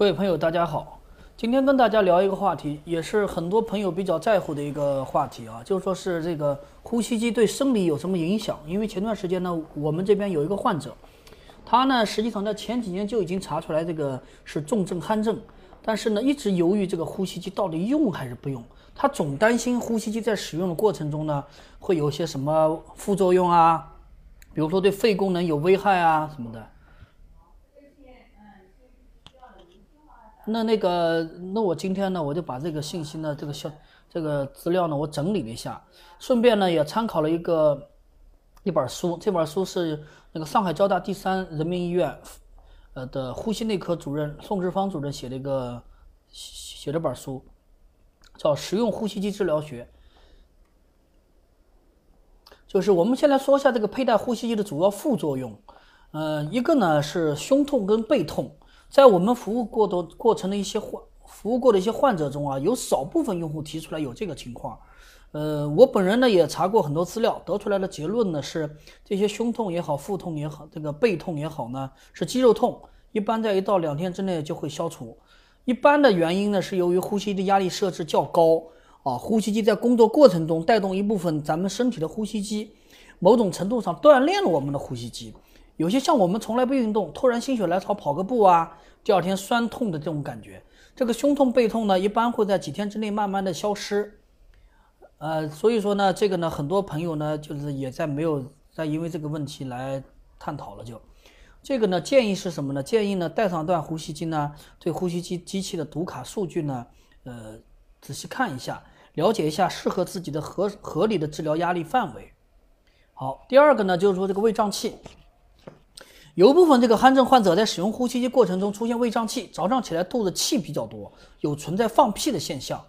各位朋友，大家好。今天跟大家聊一个话题，也是很多朋友比较在乎的一个话题啊，就是说是这个呼吸机对生理有什么影响？因为前段时间呢，我们这边有一个患者，他呢实际上在前几年就已经查出来这个是重症鼾症，但是呢一直犹豫这个呼吸机到底用还是不用，他总担心呼吸机在使用的过程中呢会有些什么副作用啊，比如说对肺功能有危害啊什么的。那那个，那我今天呢，我就把这个信息呢，这个消这个资料呢，我整理了一下，顺便呢也参考了一个一本书，这本书是那个上海交大第三人民医院呃的呼吸内科主任宋志芳主任写的一个写这本书，叫《实用呼吸机治疗学》，就是我们先来说一下这个佩戴呼吸机的主要副作用，呃，一个呢是胸痛跟背痛。在我们服务过的过程的一些患服务过的一些患者中啊，有少部分用户提出来有这个情况。呃，我本人呢也查过很多资料，得出来的结论呢是，这些胸痛也好，腹痛也好，这个背痛也好呢，是肌肉痛，一般在一到两天之内就会消除。一般的原因呢是由于呼吸的压力设置较高啊，呼吸机在工作过程中带动一部分咱们身体的呼吸机，某种程度上锻炼了我们的呼吸机。有些像我们从来不运动，突然心血来潮跑个步啊，第二天酸痛的这种感觉，这个胸痛背痛呢，一般会在几天之内慢慢的消失。呃，所以说呢，这个呢，很多朋友呢，就是也在没有在因为这个问题来探讨了。就这个呢，建议是什么呢？建议呢，带上段呼吸机呢，对呼吸机机器的读卡数据呢，呃，仔细看一下，了解一下适合自己的合合理的治疗压力范围。好，第二个呢，就是说这个胃胀气。有部分这个鼾症患者在使用呼吸机过程中出现胃胀气，早上起来肚子气比较多，有存在放屁的现象。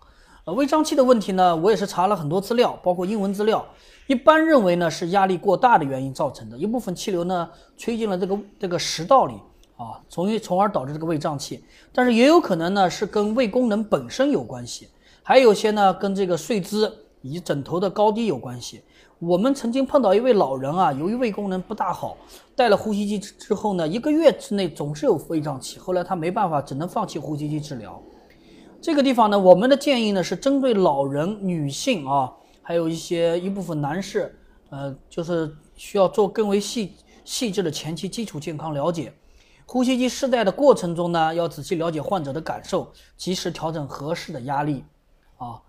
呃，胃胀气的问题呢，我也是查了很多资料，包括英文资料，一般认为呢是压力过大的原因造成的，一部分气流呢吹进了这个这个食道里啊，从而从而导致这个胃胀气。但是也有可能呢是跟胃功能本身有关系，还有些呢跟这个睡姿以及枕头的高低有关系。我们曾经碰到一位老人啊，由于胃功能不大好，戴了呼吸机之后呢，一个月之内总是有胃胀气，后来他没办法，只能放弃呼吸机治疗。这个地方呢，我们的建议呢是针对老人、女性啊，还有一些一部分男士，呃，就是需要做更为细细致的前期基础健康了解。呼吸机试戴的过程中呢，要仔细了解患者的感受，及时调整合适的压力，啊。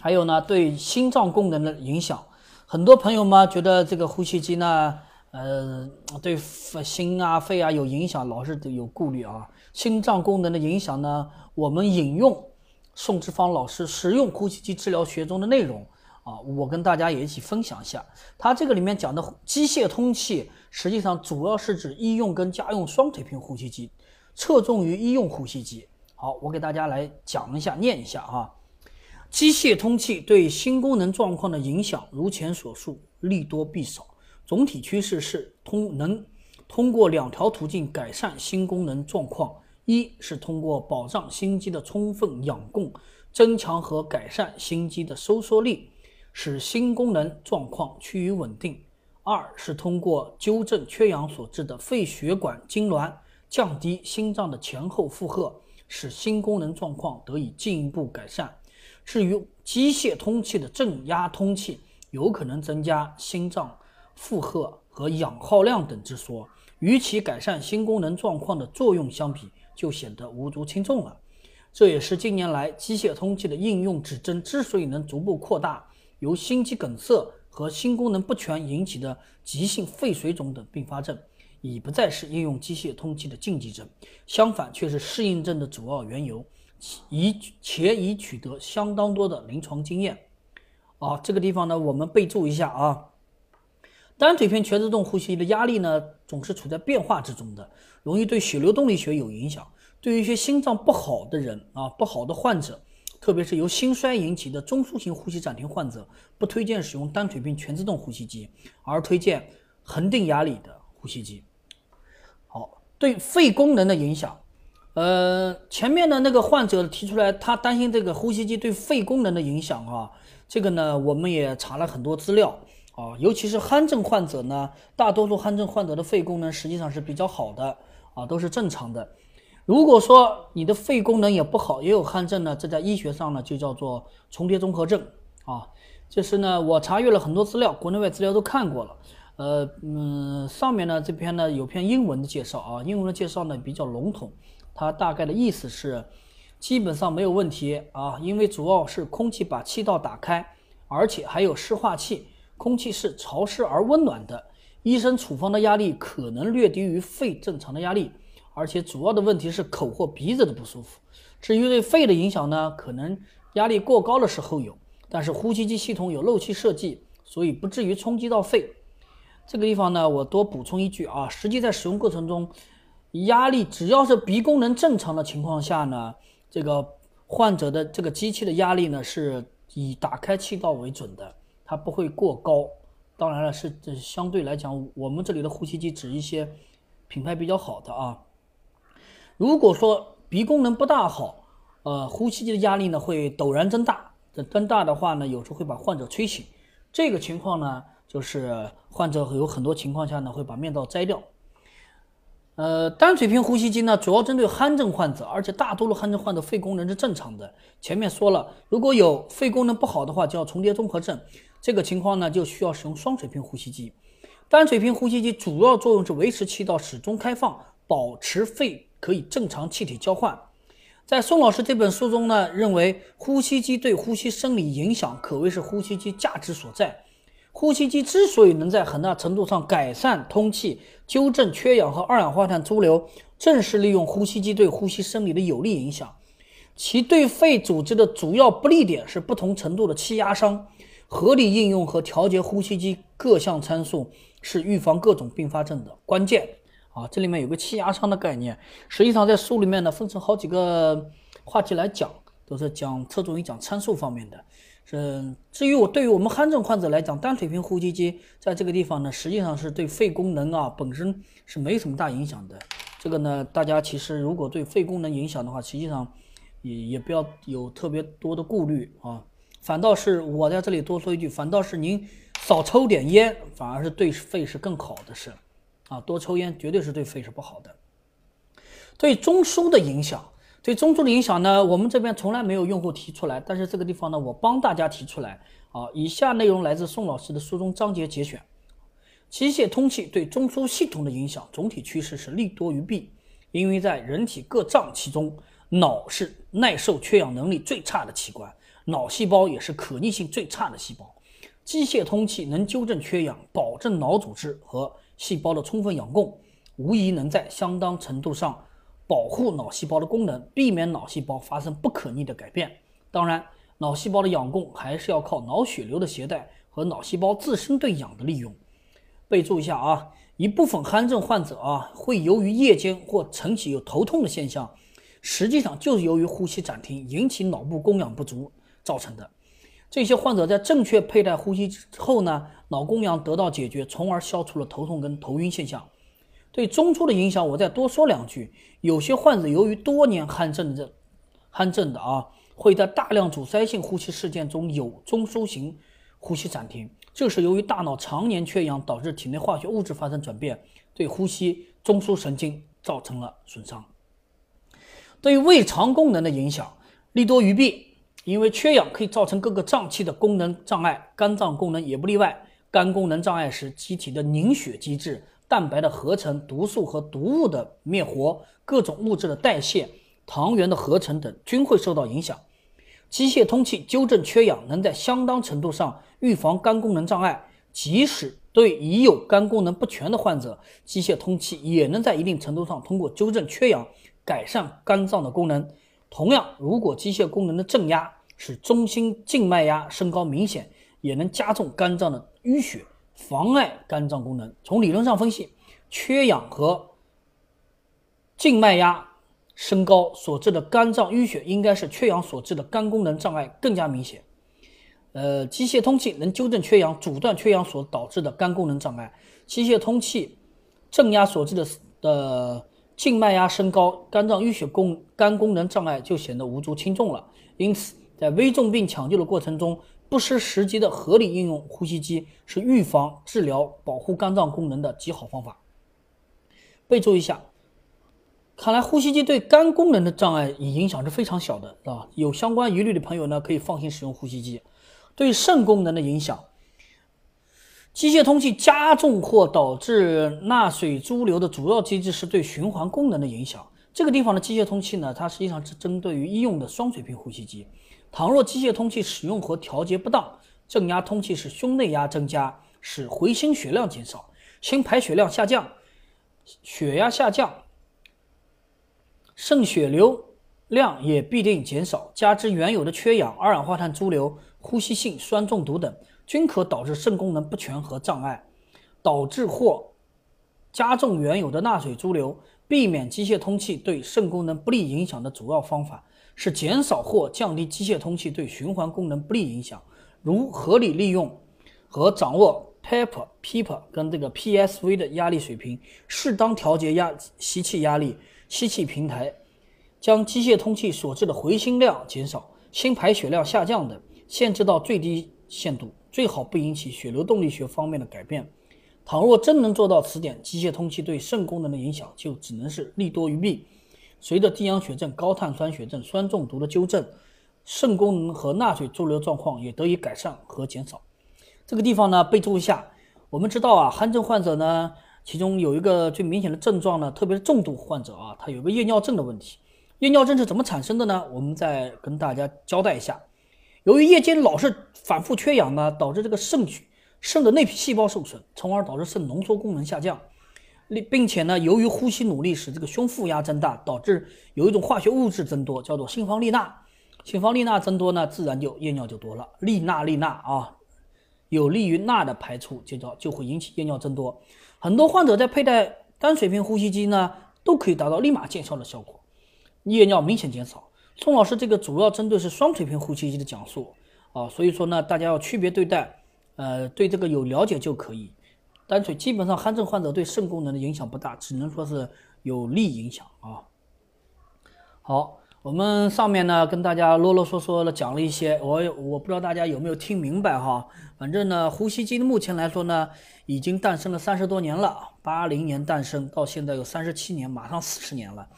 还有呢，对心脏功能的影响，很多朋友嘛觉得这个呼吸机呢，呃，对心啊、肺啊有影响，老是有顾虑啊。心脏功能的影响呢，我们引用宋志芳老师《实用呼吸机治疗学》中的内容啊，我跟大家也一起分享一下。他这个里面讲的机械通气，实际上主要是指医用跟家用双腿平呼吸机，侧重于医用呼吸机。好，我给大家来讲一下，念一下啊。机械通气对心功能状况的影响，如前所述，利多弊少。总体趋势是通能通过两条途径改善心功能状况：一是通过保障心肌的充分氧供，增强和改善心肌的收缩力，使心功能状况趋于稳定；二是通过纠正缺氧所致的肺血管痉挛，降低心脏的前后负荷，使心功能状况得以进一步改善。至于机械通气的正压通气有可能增加心脏负荷和氧耗量等之说，与其改善心功能状况的作用相比，就显得无足轻重了。这也是近年来机械通气的应用指针之所以能逐步扩大，由心肌梗塞和心功能不全引起的急性肺水肿等并发症，已不再是应用机械通气的禁忌症，相反却是适应症的主要缘由。已且已取得相当多的临床经验，啊，这个地方呢，我们备注一下啊。单腿片全自动呼吸的压力呢，总是处在变化之中的，容易对血流动力学有影响。对于一些心脏不好的人啊，不好的患者，特别是由心衰引起的中枢型呼吸暂停患者，不推荐使用单腿片全自动呼吸机，而推荐恒定压力的呼吸机。好，对肺功能的影响。呃，前面的那个患者提出来，他担心这个呼吸机对肺功能的影响啊。这个呢，我们也查了很多资料啊，尤其是鼾症患者呢，大多数鼾症患者的肺功能实际上是比较好的啊，都是正常的。如果说你的肺功能也不好，也有鼾症呢，这在医学上呢就叫做重叠综合症啊。就是呢，我查阅了很多资料，国内外资料都看过了。呃，嗯，上面呢这篇呢有篇英文的介绍啊，英文的介绍呢比较笼统，它大概的意思是，基本上没有问题啊，因为主要是空气把气道打开，而且还有湿化气，空气是潮湿而温暖的。医生处方的压力可能略低于肺正常的压力，而且主要的问题是口或鼻子的不舒服。至于对肺的影响呢，可能压力过高的时候有，但是呼吸机系统有漏气设计，所以不至于冲击到肺。这个地方呢，我多补充一句啊，实际在使用过程中，压力只要是鼻功能正常的情况下呢，这个患者的这个机器的压力呢是以打开气道为准的，它不会过高。当然了，是这相对来讲，我们这里的呼吸机指一些品牌比较好的啊。如果说鼻功能不大好，呃，呼吸机的压力呢会陡然增大，这增大的话呢，有时候会把患者吹醒。这个情况呢，就是患者有很多情况下呢会把面罩摘掉。呃，单水平呼吸机呢，主要针对鼾症患者，而且大多数鼾症患者肺功能是正常的。前面说了，如果有肺功能不好的话，叫重叠综合症。这个情况呢，就需要使用双水平呼吸机。单水平呼吸机主要作用是维持气道始终开放，保持肺可以正常气体交换。在宋老师这本书中呢，认为呼吸机对呼吸生理影响可谓是呼吸机价值所在。呼吸机之所以能在很大程度上改善通气、纠正缺氧和二氧化碳潴留，正是利用呼吸机对呼吸生理的有利影响。其对肺组织的主要不利点是不同程度的气压伤。合理应用和调节呼吸机各项参数是预防各种并发症的关键啊！这里面有个气压伤的概念，实际上在书里面呢分成好几个话题来讲，都是讲侧重于讲参数方面的。嗯，至于我对于我们鼾症患者来讲，单水平呼吸机在这个地方呢，实际上是对肺功能啊本身是没什么大影响的。这个呢，大家其实如果对肺功能影响的话，实际上也也不要有特别多的顾虑啊。反倒是我在这里多说一句，反倒是您少抽点烟，反而是对肺是更好的事，啊，多抽烟绝对是对肺是不好的。对中枢的影响，对中枢的影响呢，我们这边从来没有用户提出来，但是这个地方呢，我帮大家提出来啊。以下内容来自宋老师的书中章节节选。机械通气对中枢系统的影响总体趋势是利多于弊，因为在人体各脏器中，脑是耐受缺氧能力最差的器官。脑细胞也是可逆性最差的细胞，机械通气能纠正缺氧，保证脑组织和细胞的充分氧供，无疑能在相当程度上保护脑细胞的功能，避免脑细胞发生不可逆的改变。当然，脑细胞的氧供还是要靠脑血流的携带和脑细胞自身对氧的利用。备注一下啊，一部分鼾症患者啊，会由于夜间或晨起有头痛的现象，实际上就是由于呼吸暂停引起脑部供氧不足。造成的这些患者在正确佩戴呼吸之后呢，脑供氧得到解决，从而消除了头痛跟头晕现象。对中枢的影响，我再多说两句。有些患者由于多年鼾症的鼾症的啊，会在大量阻塞性呼吸事件中有中枢型呼吸暂停，这是由于大脑常年缺氧导致体内化学物质发生转变，对呼吸中枢神经造成了损伤。对于胃肠功能的影响，利多于弊。因为缺氧可以造成各个脏器的功能障碍，肝脏功能也不例外。肝功能障碍时，机体的凝血机制、蛋白的合成、毒素和毒物的灭活、各种物质的代谢、糖原的合成等均会受到影响。机械通气纠正缺氧，能在相当程度上预防肝功能障碍。即使对已有肝功能不全的患者，机械通气也能在一定程度上通过纠正缺氧，改善肝脏的功能。同样，如果机械功能的正压使中心静脉压升高明显，也能加重肝脏的淤血，妨碍肝脏功能。从理论上分析，缺氧和静脉压升高所致的肝脏淤血，应该是缺氧所致的肝功能障碍更加明显。呃，机械通气能纠正缺氧，阻断缺氧所导致的肝功能障碍；机械通气正压所致的的。静脉压升高，肝脏淤血功肝功能障碍就显得无足轻重了。因此，在危重病抢救的过程中，不失时机的合理应用呼吸机是预防、治疗、保护肝脏功能的极好方法。备注一下，看来呼吸机对肝功能的障碍影响是非常小的，啊。有相关疑虑的朋友呢，可以放心使用呼吸机。对肾功能的影响，机械通气加重或导致钠水潴留的主要机制是对循环功能的影响。这个地方的机械通气呢，它实际上是针对于医用的双水平呼吸机。倘若机械通气使用和调节不当，正压通气使胸内压增加，使回心血量减少，心排血量下降，血压下降。肾血流量也必定减少，加之原有的缺氧、二氧化碳潴留、呼吸性酸中毒等，均可导致肾功能不全和障碍，导致或加重原有的钠水潴留。避免机械通气对肾功能不利影响的主要方法是减少或降低机械通气对循环功能不利影响，如合理利用和掌握 PEP、PEP 跟这个 PSV 的压力水平，适当调节压吸气压力。吸气平台，将机械通气所致的回心量减少，心排血量下降等，限制到最低限度，最好不引起血流动力学方面的改变。倘若真能做到此点，机械通气对肾功能的影响就只能是利多于弊。随着低氧血症、高碳酸血症、酸中毒的纠正，肾功能和钠水潴留状况也得以改善和减少。这个地方呢，备注一下，我们知道啊，鼾症患者呢。其中有一个最明显的症状呢，特别是重度患者啊，他有个夜尿症的问题。夜尿症是怎么产生的呢？我们再跟大家交代一下。由于夜间老是反复缺氧呢，导致这个肾肾的内皮细胞受损，从而导致肾浓缩功能下降。并且呢，由于呼吸努力使这个胸腹压增大，导致有一种化学物质增多，叫做性方利钠。性方利钠增多呢，自然就夜尿就多了。利钠利钠啊，有利于钠的排出，就叫就会引起夜尿增多。很多患者在佩戴单水平呼吸机呢，都可以达到立马见效的效果，夜尿明显减少。宋老师这个主要针对是双水平呼吸机的讲述啊，所以说呢，大家要区别对待，呃，对这个有了解就可以。单纯基本上鼾症患者对肾功能的影响不大，只能说是有利影响啊。好。我们上面呢跟大家啰啰嗦嗦的讲了一些，我我不知道大家有没有听明白哈。反正呢，呼吸机目前来说呢，已经诞生了三十多年了，八零年诞生到现在有三十七年，马上四十年了。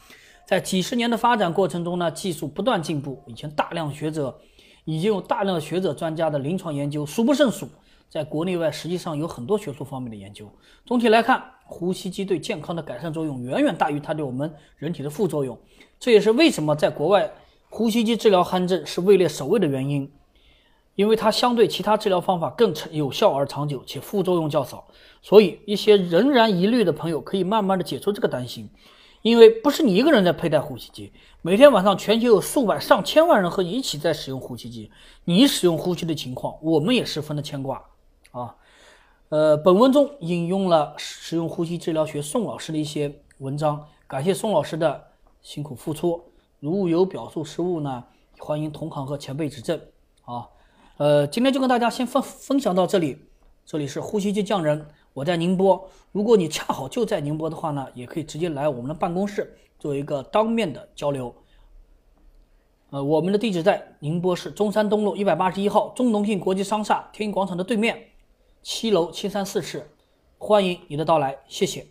在几十年的发展过程中呢，技术不断进步，以前大量学者已经有大量的学者专家的临床研究数不胜数，在国内外实际上有很多学术方面的研究。总体来看，呼吸机对健康的改善作用远远大于它对我们人体的副作用。这也是为什么在国外呼吸机治疗鼾症是位列首位的原因，因为它相对其他治疗方法更有效而长久，且副作用较少。所以一些仍然疑虑的朋友可以慢慢的解除这个担心，因为不是你一个人在佩戴呼吸机，每天晚上全球有数百上千万人和你一起在使用呼吸机，你使用呼吸的情况，我们也十分的牵挂。呃，本文中引用了使用呼吸治疗学宋老师的一些文章，感谢宋老师的。辛苦付出，如有表述失误呢，欢迎同行和前辈指正。啊，呃，今天就跟大家先分分享到这里。这里是呼吸机匠人，我在宁波。如果你恰好就在宁波的话呢，也可以直接来我们的办公室做一个当面的交流。呃，我们的地址在宁波市中山东路一百八十一号中农信国际商厦天一广场的对面，七楼七三四室，欢迎你的到来，谢谢。